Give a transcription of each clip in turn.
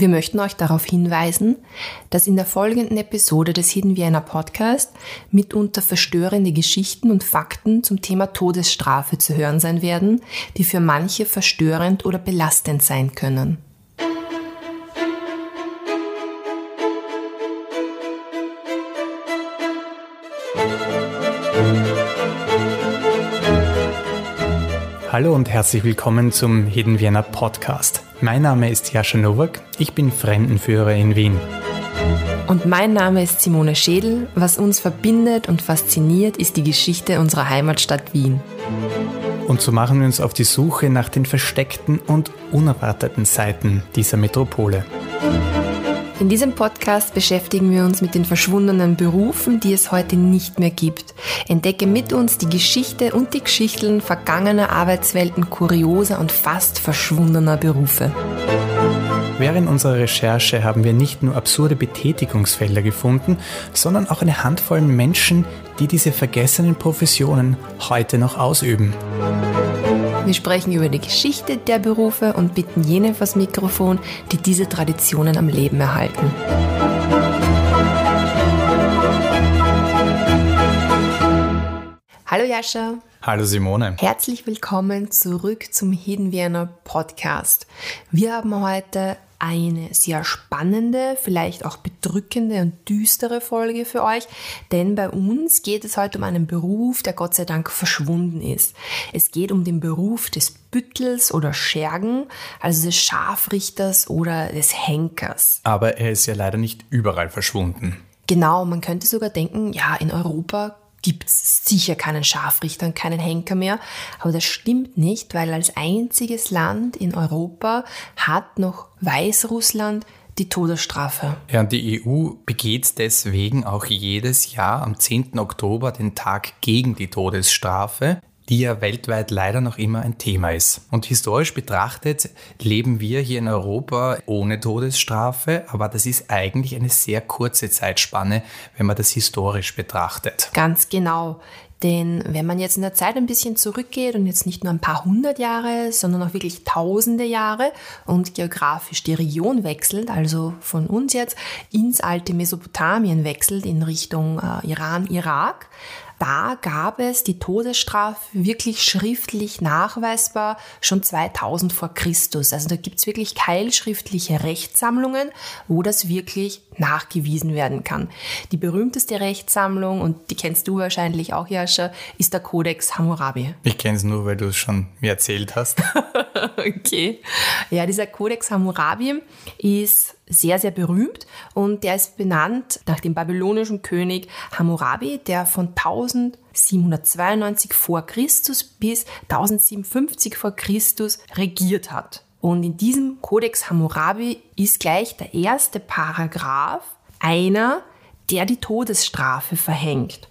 Wir möchten euch darauf hinweisen, dass in der folgenden Episode des Hidden Vienna Podcast mitunter verstörende Geschichten und Fakten zum Thema Todesstrafe zu hören sein werden, die für manche verstörend oder belastend sein können. Hallo und herzlich willkommen zum Hidden Vienna Podcast. Mein Name ist Jascha Nowak, ich bin Fremdenführer in Wien. Und mein Name ist Simone Schädel. Was uns verbindet und fasziniert, ist die Geschichte unserer Heimatstadt Wien. Und so machen wir uns auf die Suche nach den versteckten und unerwarteten Seiten dieser Metropole. In diesem Podcast beschäftigen wir uns mit den verschwundenen Berufen, die es heute nicht mehr gibt. Entdecke mit uns die Geschichte und die Geschichten vergangener Arbeitswelten kurioser und fast verschwundener Berufe. Während unserer Recherche haben wir nicht nur absurde Betätigungsfelder gefunden, sondern auch eine Handvoll Menschen, die diese vergessenen Professionen heute noch ausüben. Wir sprechen über die Geschichte der Berufe und bitten jene vors Mikrofon, die diese Traditionen am Leben erhalten. Hallo Jascha. Hallo Simone. Herzlich willkommen zurück zum Hidden Vienna Podcast. Wir haben heute eine sehr spannende, vielleicht auch bedrückende und düstere Folge für euch, denn bei uns geht es heute um einen Beruf, der Gott sei Dank verschwunden ist. Es geht um den Beruf des Büttels oder Schergen, also des Scharfrichters oder des Henkers. Aber er ist ja leider nicht überall verschwunden. Genau, man könnte sogar denken, ja, in Europa gibt es sicher keinen Scharfrichter und keinen Henker mehr. Aber das stimmt nicht, weil als einziges Land in Europa hat noch Weißrussland die Todesstrafe. Ja, und die EU begeht deswegen auch jedes Jahr am 10. Oktober den Tag gegen die Todesstrafe die ja weltweit leider noch immer ein Thema ist. Und historisch betrachtet leben wir hier in Europa ohne Todesstrafe, aber das ist eigentlich eine sehr kurze Zeitspanne, wenn man das historisch betrachtet. Ganz genau. Denn wenn man jetzt in der Zeit ein bisschen zurückgeht und jetzt nicht nur ein paar hundert Jahre, sondern auch wirklich tausende Jahre und geografisch die Region wechselt, also von uns jetzt ins alte Mesopotamien wechselt in Richtung äh, Iran, Irak, da gab es die Todesstrafe wirklich schriftlich nachweisbar schon 2000 vor Christus. Also da gibt es wirklich keilschriftliche Rechtssammlungen, wo das wirklich nachgewiesen werden kann. Die berühmteste Rechtssammlung, und die kennst du wahrscheinlich auch, Jascha, ist der Codex Hammurabi. Ich kenne es nur, weil du es schon mir erzählt hast. okay. Ja, dieser Codex Hammurabi ist sehr, sehr berühmt und der ist benannt nach dem babylonischen König Hammurabi, der von 1792 vor Christus bis 1057 vor Christus regiert hat. Und in diesem Kodex Hammurabi ist gleich der erste Paragraph einer, der die Todesstrafe verhängt.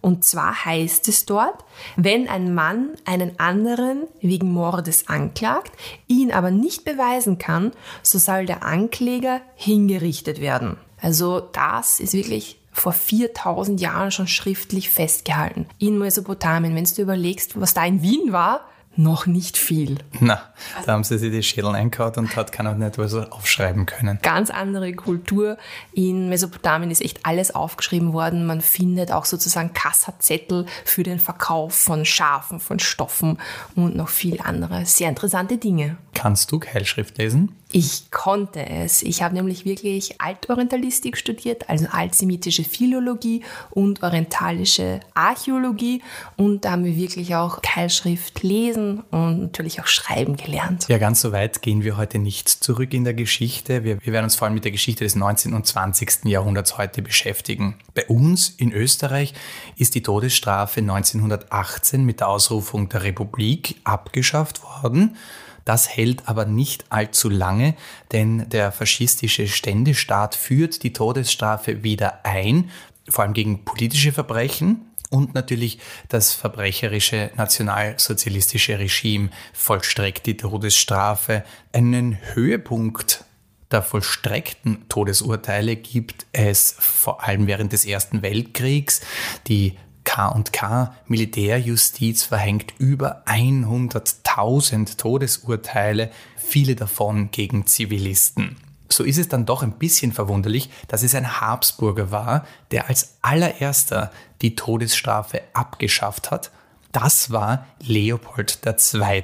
Und zwar heißt es dort, wenn ein Mann einen anderen wegen Mordes anklagt, ihn aber nicht beweisen kann, so soll der Ankläger hingerichtet werden. Also das ist wirklich vor 4000 Jahren schon schriftlich festgehalten. In Mesopotamien, wenn du überlegst, was da in Wien war, noch nicht viel. Na, da haben sie sich die Schädel eingehauen und hat keiner nicht was aufschreiben können. Ganz andere Kultur. In Mesopotamien ist echt alles aufgeschrieben worden. Man findet auch sozusagen Kassazettel für den Verkauf von Schafen, von Stoffen und noch viel andere sehr interessante Dinge. Kannst du Keilschrift lesen? Ich konnte es. Ich habe nämlich wirklich Altorientalistik studiert, also altsemitische Philologie und orientalische Archäologie. Und da haben wir wirklich auch Keilschrift lesen und natürlich auch schreiben gelernt. Ja, ganz so weit gehen wir heute nicht zurück in der Geschichte. Wir, wir werden uns vor allem mit der Geschichte des 19. und 20. Jahrhunderts heute beschäftigen. Bei uns in Österreich ist die Todesstrafe 1918 mit der Ausrufung der Republik abgeschafft worden. Das hält aber nicht allzu lange, denn der faschistische Ständestaat führt die Todesstrafe wieder ein, vor allem gegen politische Verbrechen. Und natürlich das verbrecherische nationalsozialistische Regime vollstreckt die Todesstrafe. Einen Höhepunkt der vollstreckten Todesurteile gibt es vor allem während des Ersten Weltkriegs. Die K&K Militärjustiz verhängt über 100.000 Todesurteile, viele davon gegen Zivilisten. So ist es dann doch ein bisschen verwunderlich, dass es ein Habsburger war, der als allererster die Todesstrafe abgeschafft hat. Das war Leopold II.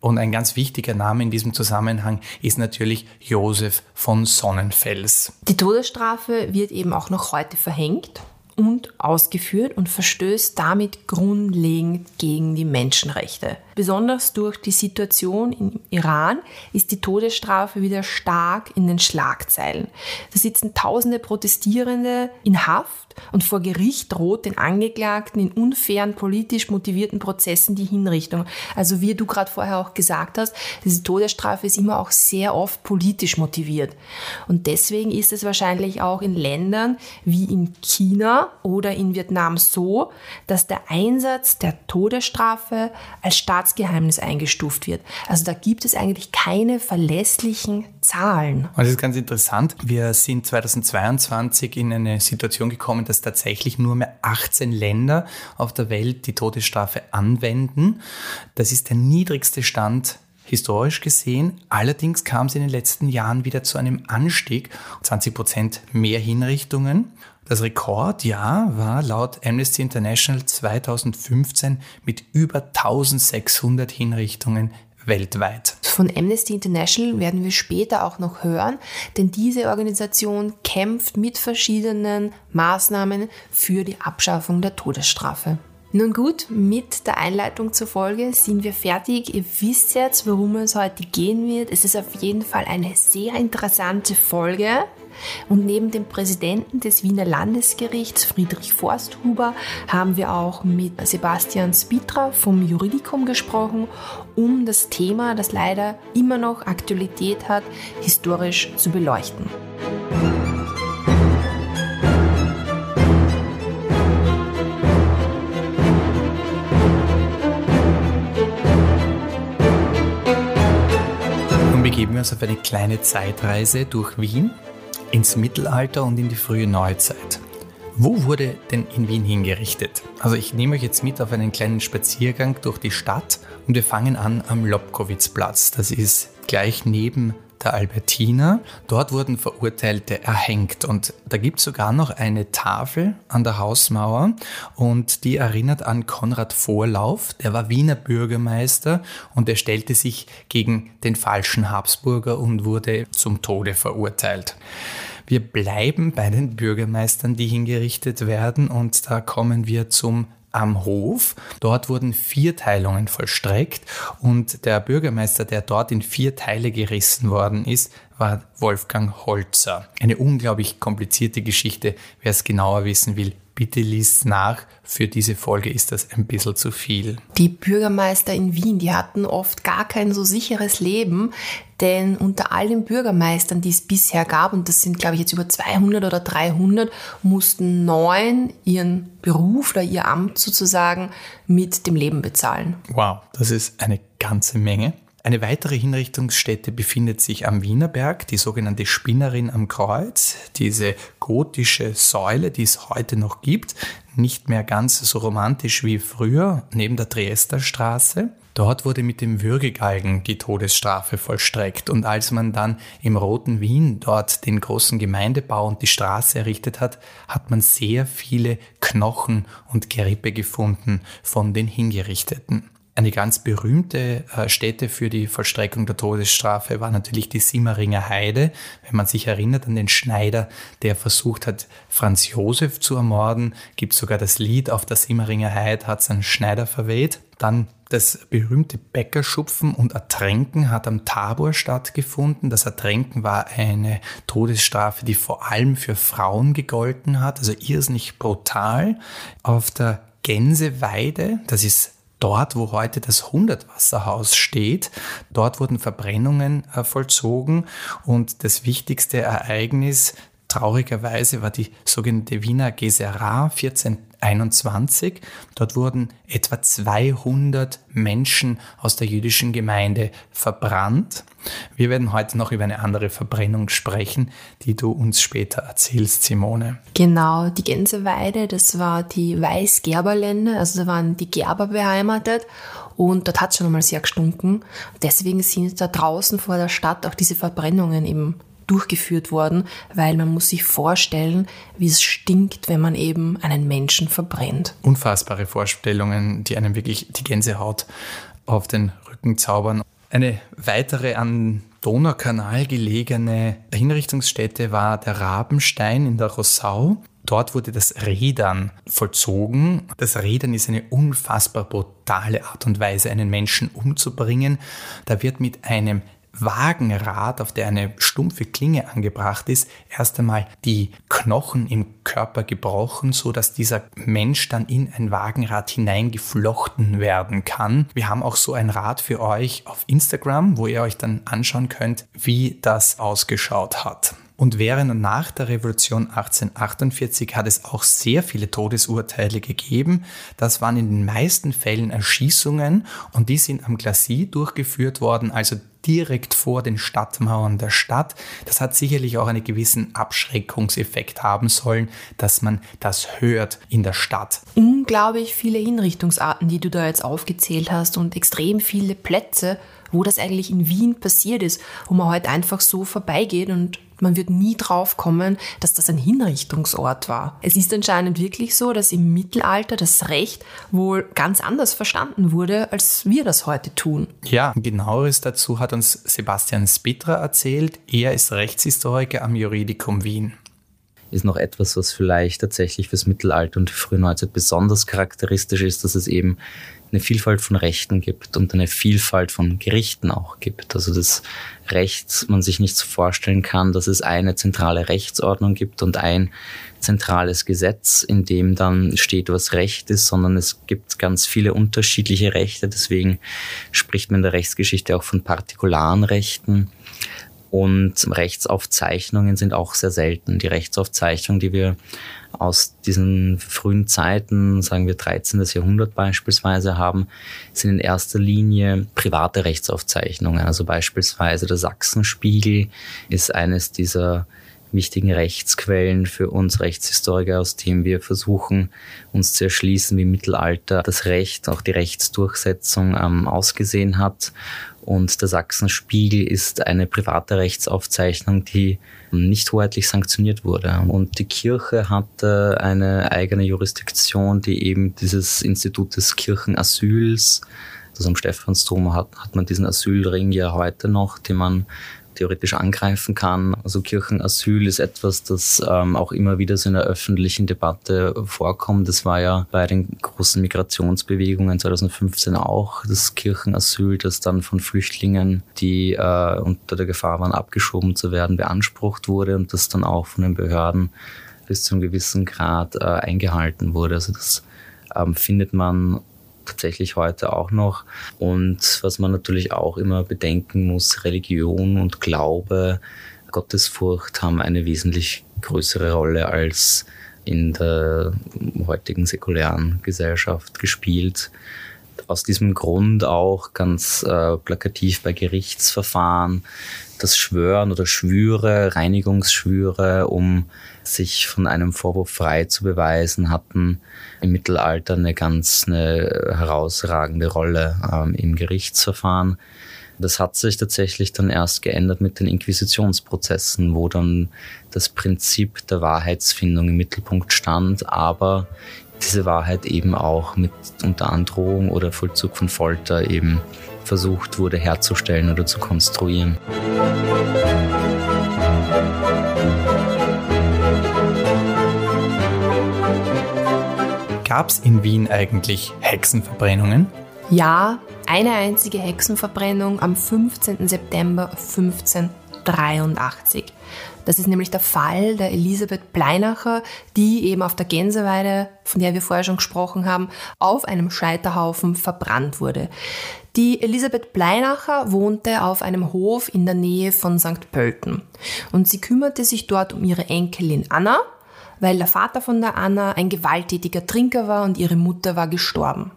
Und ein ganz wichtiger Name in diesem Zusammenhang ist natürlich Josef von Sonnenfels. Die Todesstrafe wird eben auch noch heute verhängt und ausgeführt und verstößt damit grundlegend gegen die Menschenrechte. Besonders durch die Situation im Iran ist die Todesstrafe wieder stark in den Schlagzeilen. Da sitzen tausende Protestierende in Haft und vor Gericht droht den Angeklagten in unfairen politisch motivierten Prozessen die Hinrichtung. Also wie du gerade vorher auch gesagt hast, diese Todesstrafe ist immer auch sehr oft politisch motiviert. Und deswegen ist es wahrscheinlich auch in Ländern wie in China oder in Vietnam so, dass der Einsatz der Todesstrafe als Staat Staatsgeheimnis eingestuft wird. Also da gibt es eigentlich keine verlässlichen Zahlen. Das ist ganz interessant. Wir sind 2022 in eine Situation gekommen, dass tatsächlich nur mehr 18 Länder auf der Welt die Todesstrafe anwenden. Das ist der niedrigste Stand historisch gesehen. Allerdings kam es in den letzten Jahren wieder zu einem Anstieg, 20 Prozent mehr Hinrichtungen. Das Rekordjahr war laut Amnesty International 2015 mit über 1600 Hinrichtungen weltweit. Von Amnesty International werden wir später auch noch hören, denn diese Organisation kämpft mit verschiedenen Maßnahmen für die Abschaffung der Todesstrafe. Nun gut, mit der Einleitung zur Folge sind wir fertig. Ihr wisst jetzt, worum es heute gehen wird. Es ist auf jeden Fall eine sehr interessante Folge. Und neben dem Präsidenten des Wiener Landesgerichts, Friedrich Forsthuber, haben wir auch mit Sebastian Spitra vom Juridikum gesprochen, um das Thema, das leider immer noch Aktualität hat, historisch zu beleuchten. Nun begeben wir uns auf eine kleine Zeitreise durch Wien ins Mittelalter und in die frühe Neuzeit. Wo wurde denn in Wien hingerichtet? Also ich nehme euch jetzt mit auf einen kleinen Spaziergang durch die Stadt und wir fangen an am Lobkowitzplatz. Das ist gleich neben der Albertina. Dort wurden Verurteilte erhängt und da gibt es sogar noch eine Tafel an der Hausmauer und die erinnert an Konrad Vorlauf, der war Wiener Bürgermeister und er stellte sich gegen den falschen Habsburger und wurde zum Tode verurteilt. Wir bleiben bei den Bürgermeistern, die hingerichtet werden und da kommen wir zum am Hof. Dort wurden Vierteilungen vollstreckt und der Bürgermeister, der dort in vier Teile gerissen worden ist, war Wolfgang Holzer. Eine unglaublich komplizierte Geschichte. Wer es genauer wissen will, bitte liest nach. Für diese Folge ist das ein bisschen zu viel. Die Bürgermeister in Wien, die hatten oft gar kein so sicheres Leben, denn unter all den Bürgermeistern, die es bisher gab, und das sind, glaube ich, jetzt über 200 oder 300, mussten neun ihren Beruf oder ihr Amt sozusagen mit dem Leben bezahlen. Wow, das ist eine ganze Menge. Eine weitere Hinrichtungsstätte befindet sich am Wienerberg, die sogenannte Spinnerin am Kreuz, diese gotische Säule, die es heute noch gibt, nicht mehr ganz so romantisch wie früher, neben der Triester Straße. Dort wurde mit dem Würgegalgen die Todesstrafe vollstreckt und als man dann im Roten Wien dort den großen Gemeindebau und die Straße errichtet hat, hat man sehr viele Knochen und Gerippe gefunden von den Hingerichteten. Eine ganz berühmte äh, Stätte für die Vollstreckung der Todesstrafe war natürlich die Simmeringer Heide. Wenn man sich erinnert an den Schneider, der versucht hat, Franz Josef zu ermorden, gibt sogar das Lied auf der Simmeringer Heide, hat sein Schneider verweht. Dann das berühmte Bäckerschupfen und Ertränken hat am Tabor stattgefunden. Das Ertränken war eine Todesstrafe, die vor allem für Frauen gegolten hat, also irrsinnig brutal. Auf der Gänseweide, das ist dort, wo heute das Hundertwasserhaus steht, dort wurden Verbrennungen äh, vollzogen. Und das wichtigste Ereignis traurigerweise war die sogenannte Wiener Gesera 1421. Dort wurden etwa 200 Menschen aus der jüdischen Gemeinde verbrannt. Wir werden heute noch über eine andere Verbrennung sprechen, die du uns später erzählst, Simone. Genau, die Gänseweide, das war die Weißgerberlände, also da waren die Gerber beheimatet und dort hat es schon einmal sehr gestunken. Deswegen sind da draußen vor der Stadt auch diese Verbrennungen eben durchgeführt worden, weil man muss sich vorstellen, wie es stinkt, wenn man eben einen Menschen verbrennt. Unfassbare Vorstellungen, die einem wirklich die Gänsehaut auf den Rücken zaubern. Eine weitere an Donaukanal gelegene Hinrichtungsstätte war der Rabenstein in der Rossau. Dort wurde das Rädern vollzogen. Das Rädern ist eine unfassbar brutale Art und Weise, einen Menschen umzubringen. Da wird mit einem Wagenrad, auf der eine stumpfe Klinge angebracht ist, erst einmal die Knochen im Körper gebrochen, so dass dieser Mensch dann in ein Wagenrad hineingeflochten werden kann. Wir haben auch so ein Rad für euch auf Instagram, wo ihr euch dann anschauen könnt, wie das ausgeschaut hat. Und während und nach der Revolution 1848 hat es auch sehr viele Todesurteile gegeben. Das waren in den meisten Fällen Erschießungen und die sind am Glacis durchgeführt worden, also direkt vor den Stadtmauern der Stadt. Das hat sicherlich auch einen gewissen Abschreckungseffekt haben sollen, dass man das hört in der Stadt. Unglaublich viele Hinrichtungsarten, die du da jetzt aufgezählt hast und extrem viele Plätze, wo das eigentlich in Wien passiert ist, wo man heute halt einfach so vorbeigeht und man wird nie drauf kommen, dass das ein Hinrichtungsort war. Es ist anscheinend wirklich so, dass im Mittelalter das Recht wohl ganz anders verstanden wurde, als wir das heute tun. Ja, genaueres dazu hat uns Sebastian Spitra erzählt. Er ist Rechtshistoriker am Juridikum Wien ist noch etwas, was vielleicht tatsächlich fürs Mittelalter und die frühe Neuzeit besonders charakteristisch ist, dass es eben eine Vielfalt von Rechten gibt und eine Vielfalt von Gerichten auch gibt. Also das Recht man sich nicht so vorstellen kann, dass es eine zentrale Rechtsordnung gibt und ein zentrales Gesetz, in dem dann steht, was Recht ist, sondern es gibt ganz viele unterschiedliche Rechte. Deswegen spricht man in der Rechtsgeschichte auch von partikularen Rechten. Und Rechtsaufzeichnungen sind auch sehr selten. Die Rechtsaufzeichnung, die wir aus diesen frühen Zeiten, sagen wir 13. Jahrhundert beispielsweise haben, sind in erster Linie private Rechtsaufzeichnungen. Also beispielsweise der Sachsenspiegel ist eines dieser wichtigen Rechtsquellen für uns Rechtshistoriker, aus dem wir versuchen, uns zu erschließen, wie im Mittelalter das Recht, auch die Rechtsdurchsetzung ähm, ausgesehen hat. Und der Sachsenspiegel ist eine private Rechtsaufzeichnung, die nicht hoheitlich sanktioniert wurde. Und die Kirche hatte eine eigene Jurisdiktion, die eben dieses Institut des Kirchenasyls, also am Stephansdom hat, hat man diesen Asylring ja heute noch, den man theoretisch angreifen kann. Also Kirchenasyl ist etwas, das ähm, auch immer wieder so in der öffentlichen Debatte vorkommt. Das war ja bei den großen Migrationsbewegungen 2015 auch das Kirchenasyl, das dann von Flüchtlingen, die äh, unter der Gefahr waren, abgeschoben zu werden, beansprucht wurde und das dann auch von den Behörden bis zu einem gewissen Grad äh, eingehalten wurde. Also das ähm, findet man tatsächlich heute auch noch. Und was man natürlich auch immer bedenken muss, Religion und Glaube, Gottesfurcht haben eine wesentlich größere Rolle als in der heutigen säkulären Gesellschaft gespielt. Aus diesem Grund auch ganz äh, plakativ bei Gerichtsverfahren das Schwören oder Schwüre, Reinigungsschwüre, um sich von einem Vorwurf frei zu beweisen, hatten im Mittelalter eine ganz eine herausragende Rolle ähm, im Gerichtsverfahren. Das hat sich tatsächlich dann erst geändert mit den Inquisitionsprozessen, wo dann das Prinzip der Wahrheitsfindung im Mittelpunkt stand, aber diese Wahrheit eben auch mit unter Androhung oder Vollzug von Folter eben versucht wurde herzustellen oder zu konstruieren. Gab es in Wien eigentlich Hexenverbrennungen? Ja, eine einzige Hexenverbrennung am 15. September 1583. Das ist nämlich der Fall der Elisabeth Pleinacher, die eben auf der Gänseweide, von der wir vorher schon gesprochen haben, auf einem Scheiterhaufen verbrannt wurde. Die Elisabeth Pleinacher wohnte auf einem Hof in der Nähe von St. Pölten und sie kümmerte sich dort um ihre Enkelin Anna, weil der Vater von der Anna ein gewalttätiger Trinker war und ihre Mutter war gestorben.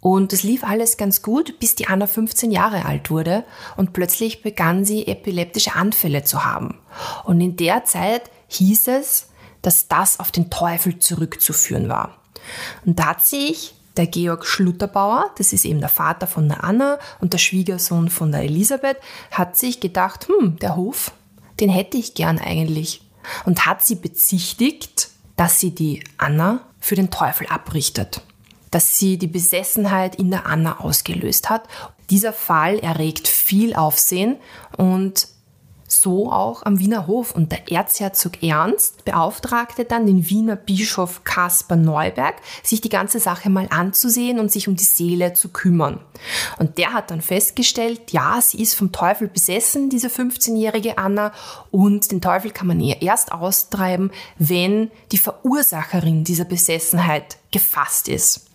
Und es lief alles ganz gut, bis die Anna 15 Jahre alt wurde und plötzlich begann sie epileptische Anfälle zu haben. Und in der Zeit hieß es, dass das auf den Teufel zurückzuführen war. Und da hat sich der Georg Schlutterbauer, das ist eben der Vater von der Anna und der Schwiegersohn von der Elisabeth, hat sich gedacht, hm, der Hof, den hätte ich gern eigentlich. Und hat sie bezichtigt, dass sie die Anna für den Teufel abrichtet. Dass sie die Besessenheit in der Anna ausgelöst hat. Dieser Fall erregt viel Aufsehen und so auch am Wiener Hof. Und der Erzherzog Ernst beauftragte dann den Wiener Bischof Kaspar Neuberg, sich die ganze Sache mal anzusehen und sich um die Seele zu kümmern. Und der hat dann festgestellt, ja, sie ist vom Teufel besessen, diese 15-jährige Anna, und den Teufel kann man ihr erst austreiben, wenn die Verursacherin dieser Besessenheit gefasst ist.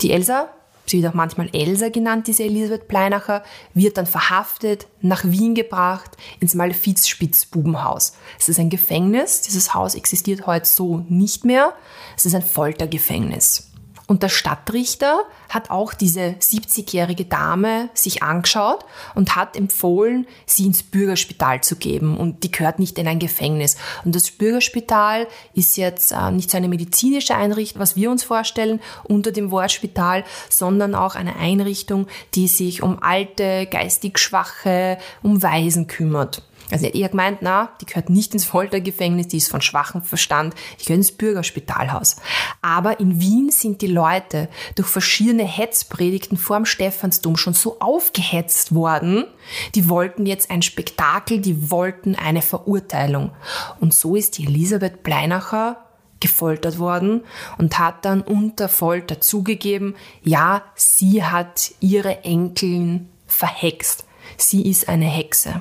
Die Elsa sie wird auch manchmal Elsa genannt, diese Elisabeth Pleinacher, wird dann verhaftet, nach Wien gebracht, ins Malefizspitzbubenhaus. Es ist ein Gefängnis, dieses Haus existiert heute so nicht mehr, es ist ein Foltergefängnis. Und der Stadtrichter hat auch diese 70-jährige Dame sich angeschaut und hat empfohlen, sie ins Bürgerspital zu geben. Und die gehört nicht in ein Gefängnis. Und das Bürgerspital ist jetzt äh, nicht so eine medizinische Einrichtung, was wir uns vorstellen unter dem Wort Spital, sondern auch eine Einrichtung, die sich um alte, geistig Schwache, um Waisen kümmert. Also er gemeint, na, die gehört nicht ins Foltergefängnis, die ist von schwachem Verstand, die gehört ins Bürgerspitalhaus. Aber in Wien sind die Leute durch verschiedene Hetzpredigten vorm Stephansdom schon so aufgehetzt worden, die wollten jetzt ein Spektakel, die wollten eine Verurteilung. Und so ist die Elisabeth Bleinacher gefoltert worden und hat dann unter Folter zugegeben, ja, sie hat ihre Enkelin verhext. Sie ist eine Hexe.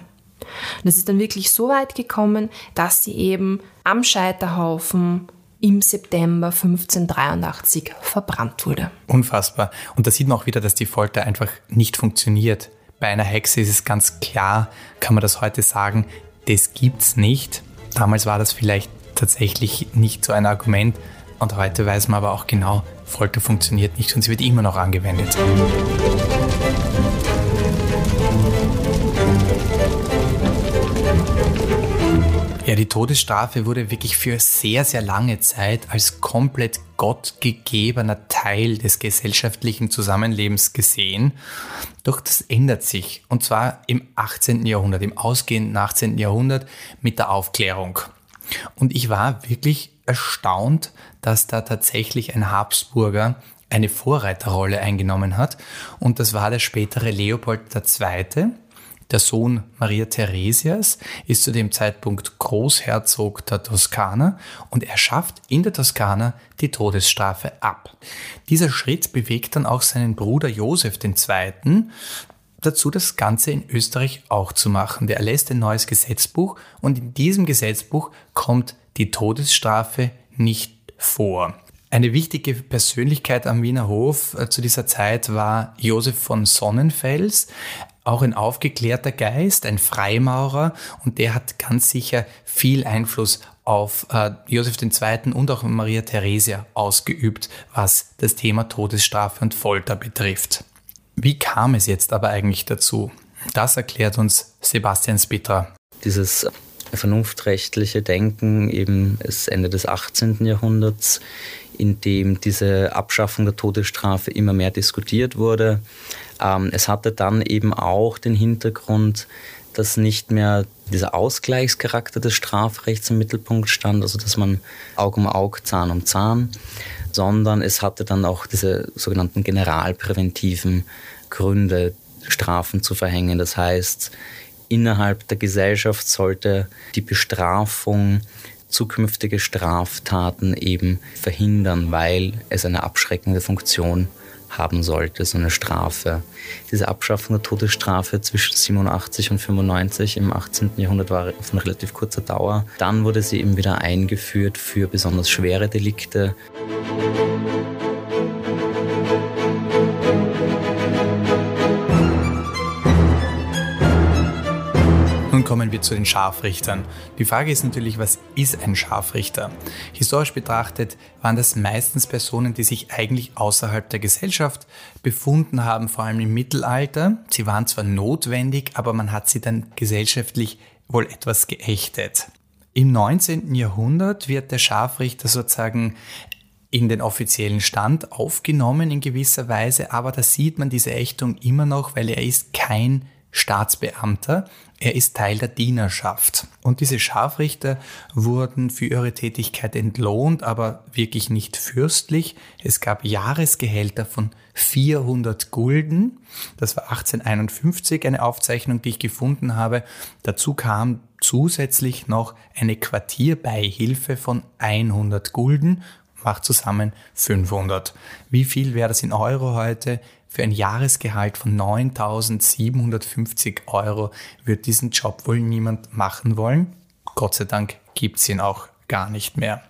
Und es ist dann wirklich so weit gekommen, dass sie eben am Scheiterhaufen im September 1583 verbrannt wurde. Unfassbar. Und da sieht man auch wieder, dass die Folter einfach nicht funktioniert. Bei einer Hexe ist es ganz klar, kann man das heute sagen, das gibt's nicht. Damals war das vielleicht tatsächlich nicht so ein Argument und heute weiß man aber auch genau, Folter funktioniert nicht und sie wird immer noch angewendet. Ja, die Todesstrafe wurde wirklich für sehr, sehr lange Zeit als komplett gottgegebener Teil des gesellschaftlichen Zusammenlebens gesehen. Doch das ändert sich. Und zwar im 18. Jahrhundert, im ausgehenden 18. Jahrhundert mit der Aufklärung. Und ich war wirklich erstaunt, dass da tatsächlich ein Habsburger eine Vorreiterrolle eingenommen hat. Und das war der spätere Leopold II., der Sohn Maria Theresias ist zu dem Zeitpunkt Großherzog der Toskana und er schafft in der Toskana die Todesstrafe ab. Dieser Schritt bewegt dann auch seinen Bruder Josef II. dazu, das Ganze in Österreich auch zu machen. Der erlässt ein neues Gesetzbuch und in diesem Gesetzbuch kommt die Todesstrafe nicht vor. Eine wichtige Persönlichkeit am Wiener Hof äh, zu dieser Zeit war Josef von Sonnenfels, auch ein aufgeklärter Geist, ein Freimaurer und der hat ganz sicher viel Einfluss auf äh, Josef II. und auch Maria Theresia ausgeübt, was das Thema Todesstrafe und Folter betrifft. Wie kam es jetzt aber eigentlich dazu? Das erklärt uns Sebastian Spitra. Dieses vernunftrechtliche Denken eben ist Ende des 18. Jahrhunderts, in dem diese Abschaffung der Todesstrafe immer mehr diskutiert wurde. Ähm, es hatte dann eben auch den Hintergrund, dass nicht mehr dieser Ausgleichscharakter des Strafrechts im Mittelpunkt stand, also dass man Aug um Aug, Zahn um Zahn, sondern es hatte dann auch diese sogenannten generalpräventiven Gründe, Strafen zu verhängen. Das heißt, innerhalb der Gesellschaft sollte die Bestrafung zukünftige Straftaten eben verhindern, weil es eine abschreckende Funktion haben sollte, so eine Strafe. Diese Abschaffung der Todesstrafe zwischen 87 und 95 im 18. Jahrhundert war von relativ kurzer Dauer. Dann wurde sie eben wieder eingeführt für besonders schwere Delikte. Kommen wir zu den Scharfrichtern. Die Frage ist natürlich, was ist ein Scharfrichter? Historisch betrachtet waren das meistens Personen, die sich eigentlich außerhalb der Gesellschaft befunden haben, vor allem im Mittelalter. Sie waren zwar notwendig, aber man hat sie dann gesellschaftlich wohl etwas geächtet. Im 19. Jahrhundert wird der Scharfrichter sozusagen in den offiziellen Stand aufgenommen in gewisser Weise, aber da sieht man diese Ächtung immer noch, weil er ist kein Staatsbeamter, er ist Teil der Dienerschaft. Und diese Scharfrichter wurden für ihre Tätigkeit entlohnt, aber wirklich nicht fürstlich. Es gab Jahresgehälter von 400 Gulden. Das war 1851 eine Aufzeichnung, die ich gefunden habe. Dazu kam zusätzlich noch eine Quartierbeihilfe von 100 Gulden macht zusammen 500. Wie viel wäre das in Euro heute? Für ein Jahresgehalt von 9.750 Euro wird diesen Job wohl niemand machen wollen. Gott sei Dank gibt es ihn auch gar nicht mehr.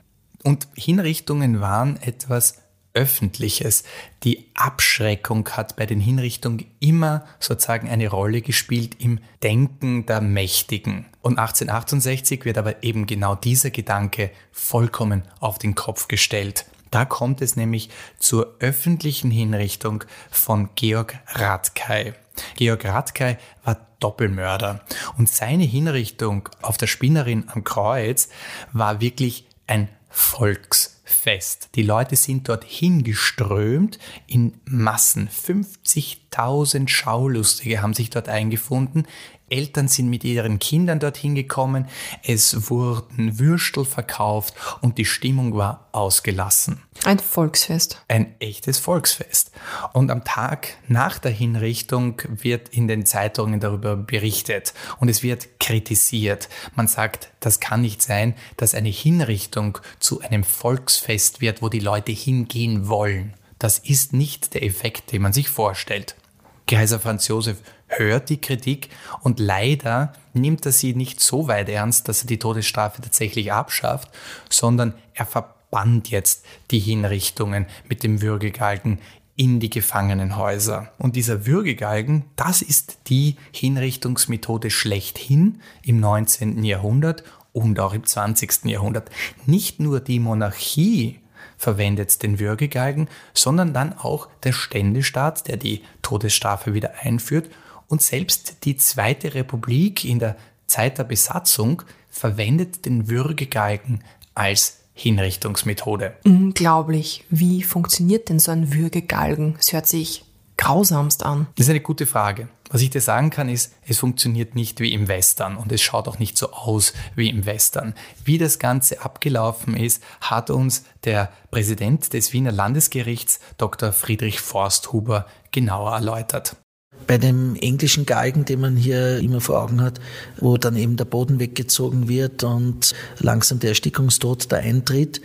Und Hinrichtungen waren etwas Öffentliches. Die Abschreckung hat bei den Hinrichtungen immer sozusagen eine Rolle gespielt im Denken der Mächtigen. Und 1868 wird aber eben genau dieser Gedanke vollkommen auf den Kopf gestellt. Da kommt es nämlich zur öffentlichen Hinrichtung von Georg Radkay. Georg Radkay war Doppelmörder und seine Hinrichtung auf der Spinnerin am Kreuz war wirklich ein Volksfest. Die Leute sind dort hingeströmt in Massen. 50.000 Schaulustige haben sich dort eingefunden. Eltern sind mit ihren Kindern dorthin gekommen, es wurden Würstel verkauft und die Stimmung war ausgelassen. Ein Volksfest. Ein echtes Volksfest. Und am Tag nach der Hinrichtung wird in den Zeitungen darüber berichtet und es wird kritisiert. Man sagt, das kann nicht sein, dass eine Hinrichtung zu einem Volksfest wird, wo die Leute hingehen wollen. Das ist nicht der Effekt, den man sich vorstellt. Kaiser Franz Josef hört die Kritik und leider nimmt er sie nicht so weit ernst, dass er die Todesstrafe tatsächlich abschafft, sondern er verbannt jetzt die Hinrichtungen mit dem Würgegalgen in die Gefangenenhäuser. Und dieser Würgegalgen, das ist die Hinrichtungsmethode schlechthin im 19. Jahrhundert und auch im 20. Jahrhundert. Nicht nur die Monarchie verwendet den Würgegalgen, sondern dann auch der Ständestaat, der die Todesstrafe wieder einführt. Und selbst die Zweite Republik in der Zeit der Besatzung verwendet den Würgegalgen als Hinrichtungsmethode. Unglaublich. Wie funktioniert denn so ein Würgegalgen? Es hört sich grausamst an? Das ist eine gute Frage. Was ich dir sagen kann, ist, es funktioniert nicht wie im Western und es schaut auch nicht so aus wie im Western. Wie das Ganze abgelaufen ist, hat uns der Präsident des Wiener Landesgerichts, Dr. Friedrich Forsthuber, genauer erläutert bei dem englischen Galgen, den man hier immer vor Augen hat, wo dann eben der Boden weggezogen wird und langsam der Erstickungstod da eintritt,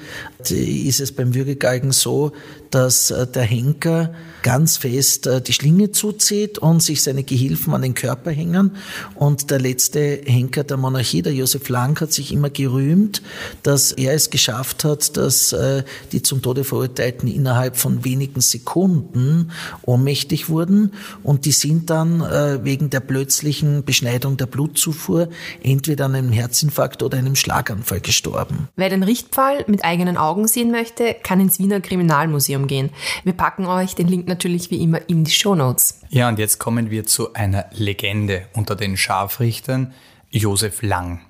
ist es beim Würgegalgen so, dass äh, der Henker ganz fest äh, die Schlinge zuzieht und sich seine Gehilfen an den Körper hängen. Und der letzte Henker der Monarchie, der Josef Lang, hat sich immer gerühmt, dass er es geschafft hat, dass äh, die zum Tode Verurteilten innerhalb von wenigen Sekunden ohnmächtig wurden. Und die sind dann wegen der plötzlichen Beschneidung der Blutzufuhr entweder an einem Herzinfarkt oder einem Schlaganfall gestorben. Wer den Richtfall mit eigenen Augen sehen möchte, kann ins Wiener Kriminalmuseum Museum gehen. Wir packen euch den Link natürlich wie immer in die Show Notes. Ja, und jetzt kommen wir zu einer Legende unter den Scharfrichtern. Josef Lang.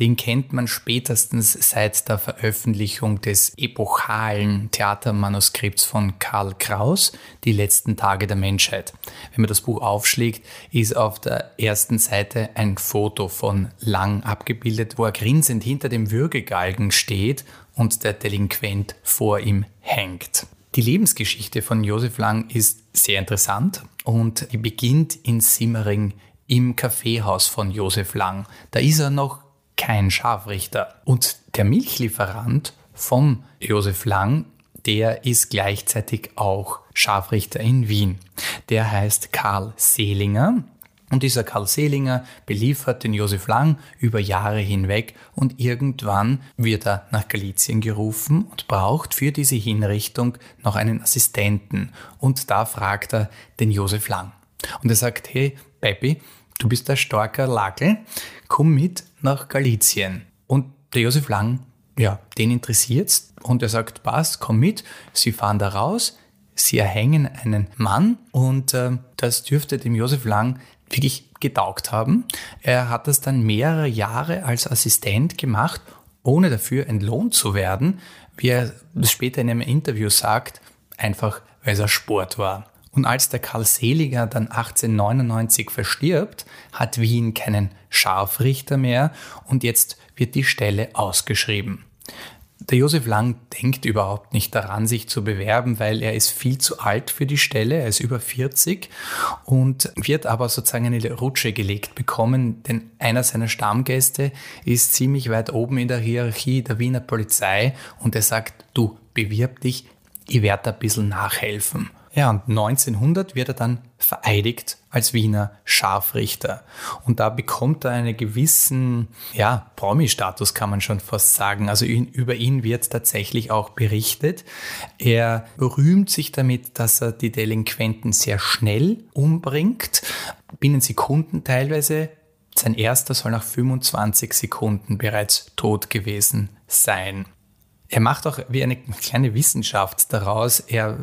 Den kennt man spätestens seit der Veröffentlichung des epochalen Theatermanuskripts von Karl Kraus, Die letzten Tage der Menschheit. Wenn man das Buch aufschlägt, ist auf der ersten Seite ein Foto von Lang abgebildet, wo er grinsend hinter dem Würgegalgen steht und der Delinquent vor ihm hängt. Die Lebensgeschichte von Josef Lang ist sehr interessant und die beginnt in Simmering im Kaffeehaus von Josef Lang. Da ist er noch kein Scharfrichter. Und der Milchlieferant von Josef Lang, der ist gleichzeitig auch Scharfrichter in Wien. Der heißt Karl Seelinger und dieser Karl Seelinger beliefert den Josef Lang über Jahre hinweg und irgendwann wird er nach Galizien gerufen und braucht für diese Hinrichtung noch einen Assistenten. Und da fragt er den Josef Lang. Und er sagt, hey, Peppi, du bist ein starker Lakel, komm mit nach Galizien. Und der Josef Lang, ja, den interessiert's und er sagt, passt, komm mit. Sie fahren da raus, sie erhängen einen Mann und äh, das dürfte dem Josef Lang wirklich getaugt haben. Er hat das dann mehrere Jahre als Assistent gemacht, ohne dafür entlohnt zu werden, wie er später in einem Interview sagt, einfach weil es ein Sport war. Und als der Karl Seliger dann 1899 verstirbt, hat Wien keinen Scharfrichter mehr und jetzt wird die Stelle ausgeschrieben. Der Josef Lang denkt überhaupt nicht daran, sich zu bewerben, weil er ist viel zu alt für die Stelle, er ist über 40 und wird aber sozusagen eine Rutsche gelegt bekommen, denn einer seiner Stammgäste ist ziemlich weit oben in der Hierarchie der Wiener Polizei und er sagt, du bewirb dich, ich werde ein bisschen nachhelfen. Ja, und 1900 wird er dann vereidigt als Wiener Scharfrichter. Und da bekommt er einen gewissen, ja, Promi-Status kann man schon fast sagen. Also ihn, über ihn wird tatsächlich auch berichtet. Er rühmt sich damit, dass er die Delinquenten sehr schnell umbringt, binnen Sekunden teilweise. Sein erster soll nach 25 Sekunden bereits tot gewesen sein. Er macht auch wie eine kleine Wissenschaft daraus. Er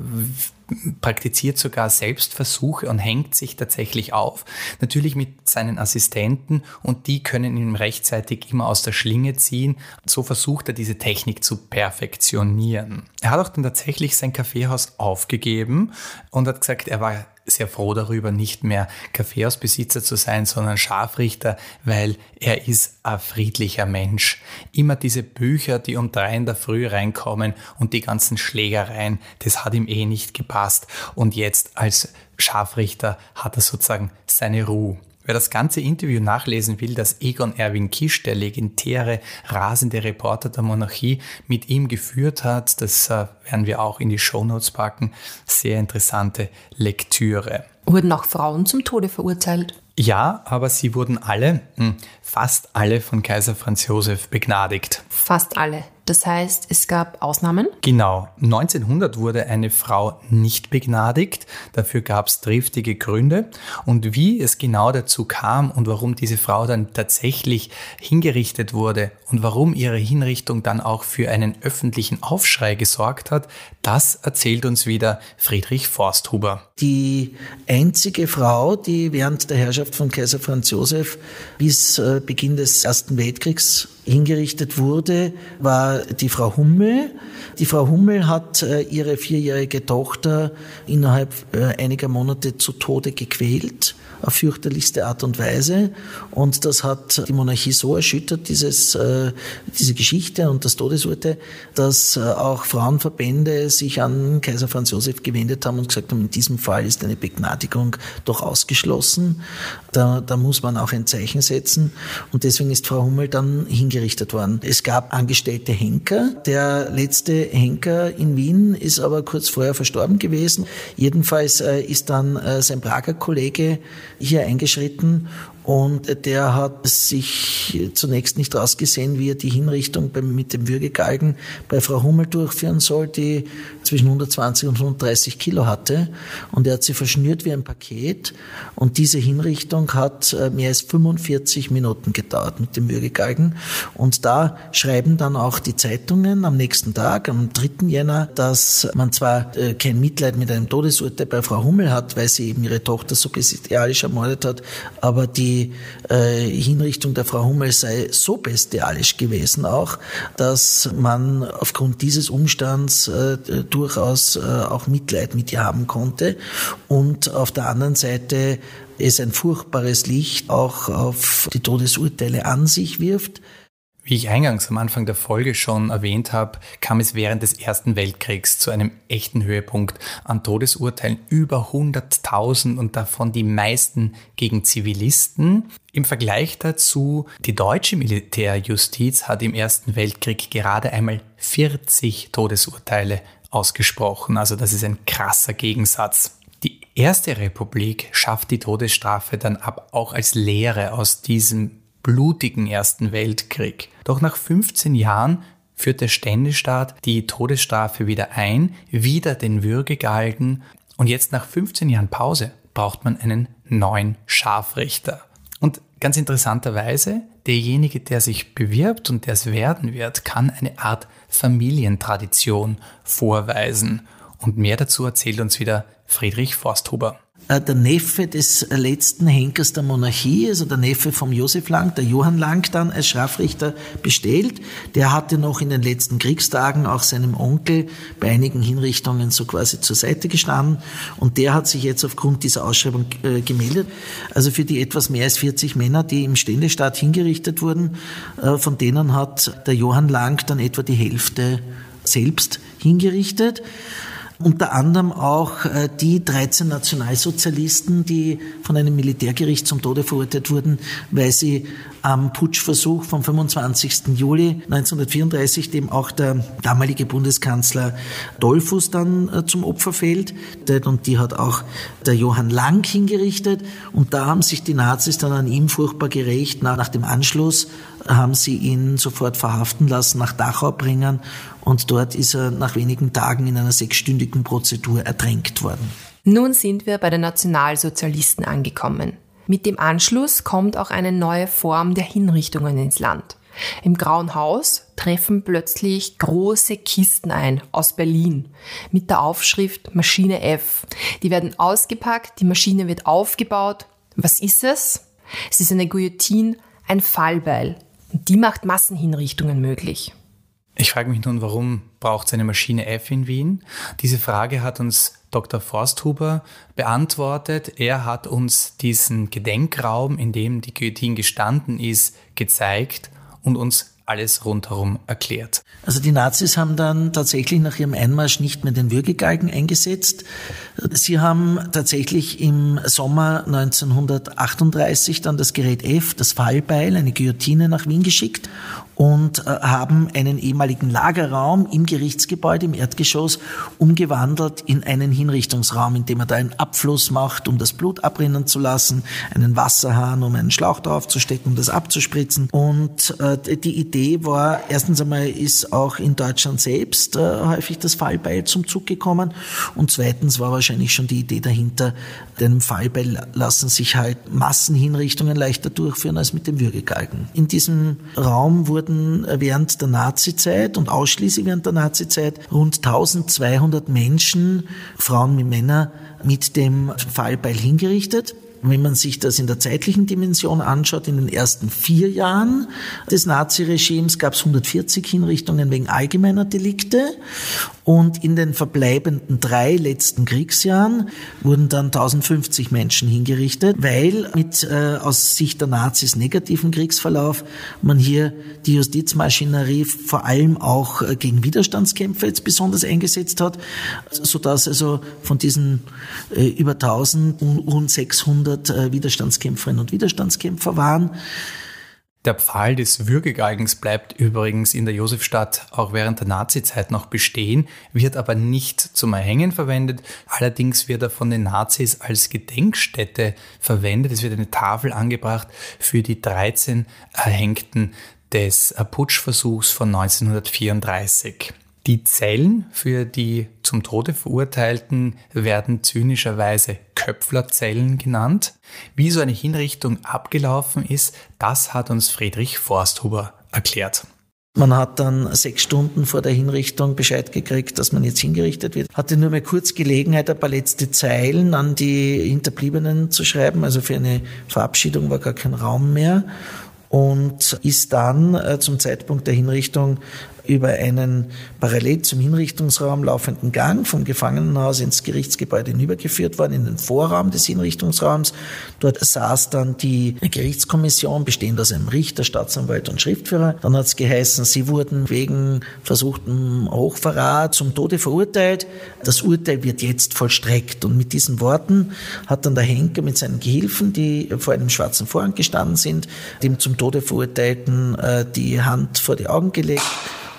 praktiziert sogar Selbstversuche und hängt sich tatsächlich auf. Natürlich mit seinen Assistenten und die können ihn rechtzeitig immer aus der Schlinge ziehen. So versucht er diese Technik zu perfektionieren. Er hat auch dann tatsächlich sein Kaffeehaus aufgegeben und hat gesagt, er war sehr froh darüber, nicht mehr Kaffeehausbesitzer zu sein, sondern Scharfrichter, weil er ist ein friedlicher Mensch. Immer diese Bücher, die um drei in der Früh reinkommen und die ganzen Schlägereien, das hat ihm eh nicht gepasst. Und jetzt als Scharfrichter hat er sozusagen seine Ruhe. Wer das ganze Interview nachlesen will, das Egon Erwin Kisch, der legendäre rasende Reporter der Monarchie, mit ihm geführt hat, das äh, werden wir auch in die Shownotes packen. Sehr interessante Lektüre. Wurden auch Frauen zum Tode verurteilt? Ja, aber sie wurden alle, hm, fast alle von Kaiser Franz Josef begnadigt. Fast alle. Das heißt, es gab Ausnahmen? Genau. 1900 wurde eine Frau nicht begnadigt. Dafür gab es triftige Gründe. Und wie es genau dazu kam und warum diese Frau dann tatsächlich hingerichtet wurde und warum ihre Hinrichtung dann auch für einen öffentlichen Aufschrei gesorgt hat, das erzählt uns wieder Friedrich Forsthuber. Die einzige Frau, die während der Herrschaft von Kaiser Franz Josef bis äh, Beginn des Ersten Weltkriegs hingerichtet wurde, war die Frau Hummel. Die Frau Hummel hat äh, ihre vierjährige Tochter innerhalb äh, einiger Monate zu Tode gequält auf fürchterlichste Art und Weise. Und das hat die Monarchie so erschüttert, dieses, äh, diese Geschichte und das Todesurteil, dass äh, auch Frauenverbände sich an Kaiser Franz Josef gewendet haben und gesagt haben, in diesem Fall ist eine Begnadigung doch ausgeschlossen. Da, da muss man auch ein Zeichen setzen. Und deswegen ist Frau Hummel dann hingerichtet worden. Es gab angestellte Henker. Der letzte Henker in Wien ist aber kurz vorher verstorben gewesen. Jedenfalls äh, ist dann äh, sein Prager Kollege hier eingeschritten und der hat sich zunächst nicht ausgesehen, wie er die Hinrichtung mit dem Würgegalgen bei Frau Hummel durchführen soll, die zwischen 120 und 130 Kilo hatte. Und er hat sie verschnürt wie ein Paket. Und diese Hinrichtung hat äh, mehr als 45 Minuten gedauert mit dem Würgegalgen. Und da schreiben dann auch die Zeitungen am nächsten Tag, am 3. Jänner, dass man zwar äh, kein Mitleid mit einem Todesurteil bei Frau Hummel hat, weil sie eben ihre Tochter so bestialisch ermordet hat, aber die die äh, Hinrichtung der Frau Hummel sei so bestialisch gewesen auch, dass man aufgrund dieses Umstands äh, durchaus äh, auch Mitleid mit ihr haben konnte. Und auf der anderen Seite es ein furchtbares Licht auch auf die Todesurteile an sich wirft. Wie ich eingangs am Anfang der Folge schon erwähnt habe, kam es während des Ersten Weltkriegs zu einem echten Höhepunkt an Todesurteilen über 100.000 und davon die meisten gegen Zivilisten. Im Vergleich dazu, die deutsche Militärjustiz hat im Ersten Weltkrieg gerade einmal 40 Todesurteile ausgesprochen. Also das ist ein krasser Gegensatz. Die Erste Republik schafft die Todesstrafe dann ab, auch als Lehre aus diesem blutigen Ersten Weltkrieg. Doch nach 15 Jahren führt der Ständestaat die Todesstrafe wieder ein, wieder den Würgegalgen und jetzt nach 15 Jahren Pause braucht man einen neuen Scharfrichter. Und ganz interessanterweise, derjenige, der sich bewirbt und der es werden wird, kann eine Art Familientradition vorweisen. Und mehr dazu erzählt uns wieder Friedrich Forsthuber. Äh, der Neffe des letzten Henkers der Monarchie, also der Neffe vom Josef Lang, der Johann Lang dann als Scharfrichter bestellt. Der hatte noch in den letzten Kriegstagen auch seinem Onkel bei einigen Hinrichtungen so quasi zur Seite gestanden und der hat sich jetzt aufgrund dieser Ausschreibung äh, gemeldet. Also für die etwas mehr als 40 Männer, die im Ständestaat hingerichtet wurden, äh, von denen hat der Johann Lang dann etwa die Hälfte selbst hingerichtet. Unter anderem auch äh, die 13 Nationalsozialisten, die von einem Militärgericht zum Tode verurteilt wurden, weil sie am Putschversuch vom 25. Juli 1934, dem auch der damalige Bundeskanzler Dollfuß dann äh, zum Opfer fällt. Und die hat auch der Johann Lang hingerichtet. Und da haben sich die Nazis dann an ihm furchtbar gerecht. Nach dem Anschluss haben sie ihn sofort verhaften lassen, nach Dachau bringen und dort ist er nach wenigen Tagen in einer sechsstündigen Prozedur ertränkt worden. Nun sind wir bei den Nationalsozialisten angekommen. Mit dem Anschluss kommt auch eine neue Form der Hinrichtungen ins Land. Im Grauen Haus treffen plötzlich große Kisten ein aus Berlin mit der Aufschrift Maschine F. Die werden ausgepackt, die Maschine wird aufgebaut. Was ist es? Es ist eine Guillotine, ein Fallbeil. Und die macht Massenhinrichtungen möglich. Ich frage mich nun, warum braucht es eine Maschine F in Wien? Diese Frage hat uns Dr. Forsthuber beantwortet. Er hat uns diesen Gedenkraum, in dem die Guillotine gestanden ist, gezeigt und uns alles rundherum erklärt. Also die Nazis haben dann tatsächlich nach ihrem Einmarsch nicht mehr den Würgegalgen eingesetzt. Sie haben tatsächlich im Sommer 1938 dann das Gerät F, das Fallbeil, eine Guillotine nach Wien geschickt und äh, haben einen ehemaligen Lagerraum im Gerichtsgebäude im Erdgeschoss umgewandelt in einen Hinrichtungsraum, in dem er da einen Abfluss macht, um das Blut abrinnen zu lassen, einen Wasserhahn, um einen Schlauch draufzustecken, um das abzuspritzen. Und äh, die Idee war, erstens einmal ist auch in Deutschland selbst äh, häufig das Fallbeil zum Zug gekommen und zweitens war wahrscheinlich schon die Idee dahinter, dem Fallbeil lassen sich halt Massenhinrichtungen leichter durchführen als mit dem Würgegalgen. In diesem Raum wurde wurden während der Nazizeit und ausschließlich während der Nazizeit rund 1200 Menschen, Frauen wie Männer, mit dem Fallbeil hingerichtet. Wenn man sich das in der zeitlichen Dimension anschaut, in den ersten vier Jahren des Naziregimes gab es 140 Hinrichtungen wegen allgemeiner Delikte und in den verbleibenden drei letzten Kriegsjahren wurden dann 1050 Menschen hingerichtet, weil mit äh, aus Sicht der Nazis negativen Kriegsverlauf man hier die Justizmaschinerie vor allem auch äh, gegen Widerstandskämpfer jetzt besonders eingesetzt hat, sodass also von diesen äh, über 1000 rund 600 äh, Widerstandskämpferinnen und Widerstandskämpfer waren. Der Pfahl des Würgegalgens bleibt übrigens in der Josefstadt auch während der Nazizeit noch bestehen, wird aber nicht zum Erhängen verwendet. Allerdings wird er von den Nazis als Gedenkstätte verwendet. Es wird eine Tafel angebracht für die 13 Erhängten des Putschversuchs von 1934. Die Zellen für die zum Tode Verurteilten werden zynischerweise Köpflerzellen genannt. Wie so eine Hinrichtung abgelaufen ist, das hat uns Friedrich Forsthuber erklärt. Man hat dann sechs Stunden vor der Hinrichtung Bescheid gekriegt, dass man jetzt hingerichtet wird. Hatte nur mal kurz Gelegenheit, ein paar letzte Zeilen an die Hinterbliebenen zu schreiben. Also für eine Verabschiedung war gar kein Raum mehr und ist dann äh, zum Zeitpunkt der Hinrichtung über einen parallel zum Hinrichtungsraum laufenden Gang vom Gefangenenhaus ins Gerichtsgebäude hinübergeführt worden, in den Vorraum des Hinrichtungsraums. Dort saß dann die Gerichtskommission, bestehend aus einem Richter, Staatsanwalt und Schriftführer. Dann hat es geheißen, sie wurden wegen versuchten Hochverrat zum Tode verurteilt. Das Urteil wird jetzt vollstreckt. Und mit diesen Worten hat dann der Henker mit seinen Gehilfen, die vor einem schwarzen Vorhang gestanden sind, dem zum Tode Verurteilten äh, die Hand vor die Augen gelegt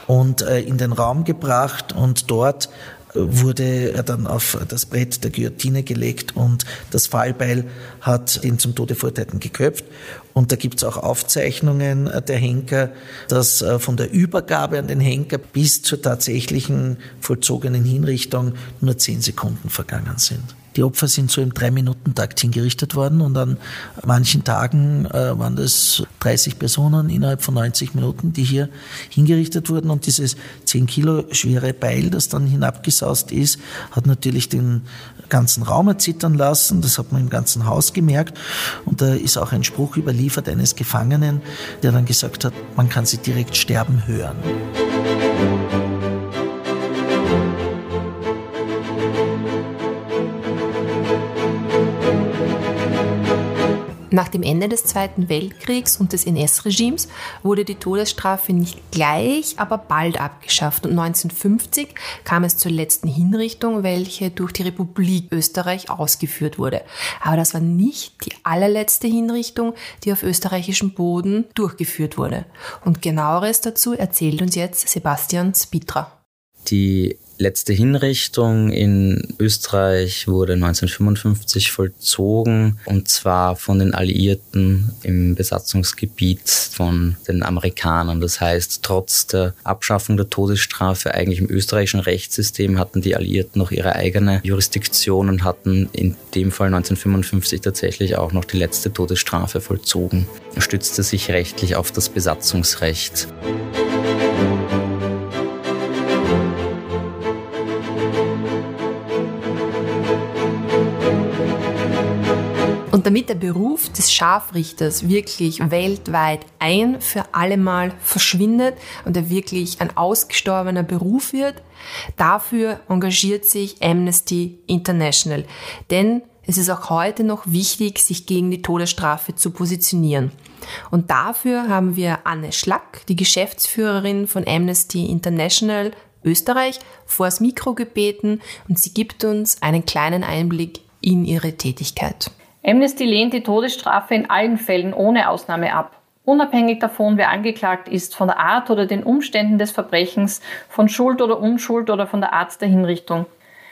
und äh, in den Raum gebracht und dort äh, wurde er dann auf das Brett der Guillotine gelegt und das Fallbeil hat den zum Tode verurteilten geköpft. Und da gibt es auch Aufzeichnungen äh, der Henker, dass von der Übergabe an den Henker bis zur tatsächlichen vollzogenen Hinrichtung nur zehn Sekunden vergangen sind. Die Opfer sind so im Drei-Minuten-Takt hingerichtet worden und an manchen Tagen äh, waren das 30 Personen innerhalb von 90 Minuten, die hier hingerichtet wurden. Und dieses 10 Kilo schwere Beil, das dann hinabgesaust ist, hat natürlich den ganzen Raum erzittern lassen. Das hat man im ganzen Haus gemerkt. Und da ist auch ein Spruch überliefert eines Gefangenen, der dann gesagt hat, man kann sie direkt sterben hören. Nach dem Ende des Zweiten Weltkriegs und des NS-Regimes wurde die Todesstrafe nicht gleich, aber bald abgeschafft. Und 1950 kam es zur letzten Hinrichtung, welche durch die Republik Österreich ausgeführt wurde. Aber das war nicht die allerletzte Hinrichtung, die auf österreichischem Boden durchgeführt wurde. Und genaueres dazu erzählt uns jetzt Sebastian Spitra. Die letzte Hinrichtung in Österreich wurde 1955 vollzogen und zwar von den Alliierten im Besatzungsgebiet von den Amerikanern. Das heißt, trotz der Abschaffung der Todesstrafe eigentlich im österreichischen Rechtssystem hatten die Alliierten noch ihre eigene Jurisdiktion und hatten in dem Fall 1955 tatsächlich auch noch die letzte Todesstrafe vollzogen. Stützte sich rechtlich auf das Besatzungsrecht. Damit der Beruf des Scharfrichters wirklich weltweit ein für allemal verschwindet und er wirklich ein ausgestorbener Beruf wird, dafür engagiert sich Amnesty International. Denn es ist auch heute noch wichtig, sich gegen die Todesstrafe zu positionieren. Und dafür haben wir Anne Schlack, die Geschäftsführerin von Amnesty International Österreich, vors Mikro gebeten und sie gibt uns einen kleinen Einblick in ihre Tätigkeit. Amnesty lehnt die Todesstrafe in allen Fällen ohne Ausnahme ab. Unabhängig davon, wer angeklagt ist, von der Art oder den Umständen des Verbrechens, von Schuld oder Unschuld oder von der Art der Hinrichtung.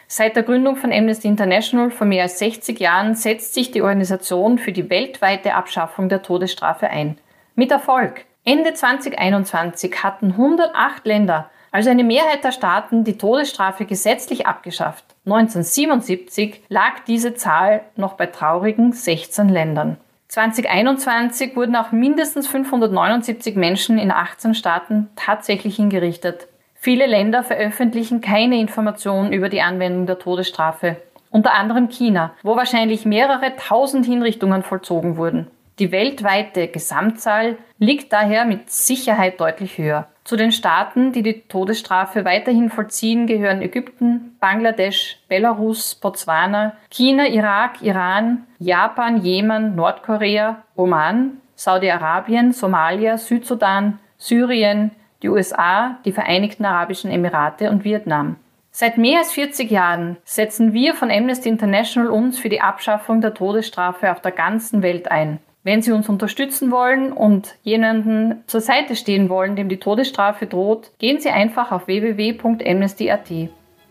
Seit der Gründung von Amnesty International vor mehr als 60 Jahren setzt sich die Organisation für die weltweite Abschaffung der Todesstrafe ein. Mit Erfolg. Ende 2021 hatten 108 Länder, also eine Mehrheit der Staaten, die Todesstrafe gesetzlich abgeschafft. 1977 lag diese Zahl noch bei traurigen 16 Ländern. 2021 wurden auch mindestens 579 Menschen in 18 Staaten tatsächlich hingerichtet. Viele Länder veröffentlichen keine Informationen über die Anwendung der Todesstrafe. Unter anderem China, wo wahrscheinlich mehrere tausend Hinrichtungen vollzogen wurden. Die weltweite Gesamtzahl liegt daher mit Sicherheit deutlich höher. Zu den Staaten, die die Todesstrafe weiterhin vollziehen, gehören Ägypten, Bangladesch, Belarus, Botswana, China, Irak, Iran, Japan, Jemen, Nordkorea, Oman, Saudi-Arabien, Somalia, Südsudan, Syrien, die USA, die Vereinigten Arabischen Emirate und Vietnam. Seit mehr als 40 Jahren setzen wir von Amnesty International uns für die Abschaffung der Todesstrafe auf der ganzen Welt ein. Wenn Sie uns unterstützen wollen und jemanden zur Seite stehen wollen, dem die Todesstrafe droht, gehen Sie einfach auf www.amnesty.at.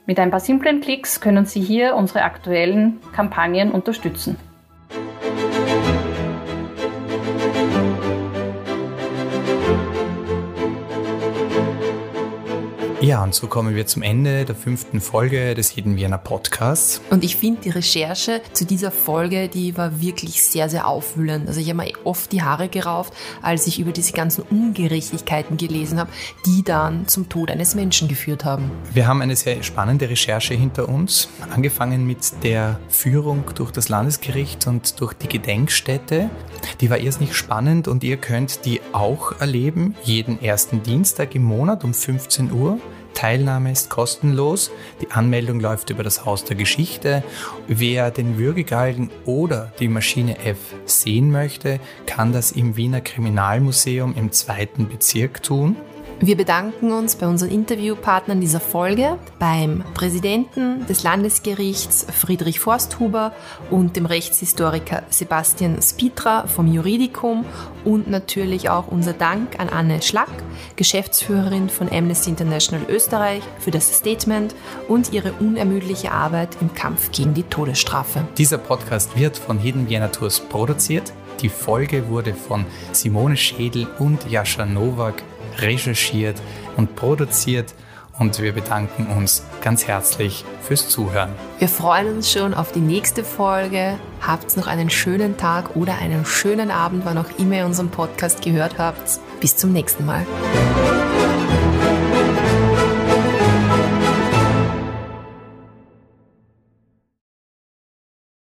Mit ein paar simplen Klicks können Sie hier unsere aktuellen Kampagnen unterstützen. Ja, und so kommen wir zum Ende der fünften Folge des Jeden Wiener Podcasts. Und ich finde die Recherche zu dieser Folge, die war wirklich sehr, sehr aufwühlend. Also ich habe mir oft die Haare gerauft, als ich über diese ganzen Ungerechtigkeiten gelesen habe, die dann zum Tod eines Menschen geführt haben. Wir haben eine sehr spannende Recherche hinter uns, angefangen mit der Führung durch das Landesgericht und durch die Gedenkstätte. Die war erst nicht spannend und ihr könnt die auch erleben, jeden ersten Dienstag im Monat um 15 Uhr. Teilnahme ist kostenlos. Die Anmeldung läuft über das Haus der Geschichte. Wer den Würgegalgen oder die Maschine F sehen möchte, kann das im Wiener Kriminalmuseum im zweiten Bezirk tun. Wir bedanken uns bei unseren Interviewpartnern dieser Folge, beim Präsidenten des Landesgerichts Friedrich Forsthuber und dem Rechtshistoriker Sebastian Spitra vom Juridikum und natürlich auch unser Dank an Anne Schlack, Geschäftsführerin von Amnesty International Österreich, für das Statement und ihre unermüdliche Arbeit im Kampf gegen die Todesstrafe. Dieser Podcast wird von Hidden Vienna Tours produziert. Die Folge wurde von Simone Schädel und Jascha Nowak recherchiert und produziert und wir bedanken uns ganz herzlich fürs Zuhören. Wir freuen uns schon auf die nächste Folge. Habt noch einen schönen Tag oder einen schönen Abend, wann auch immer ihr unseren Podcast gehört habt. Bis zum nächsten Mal.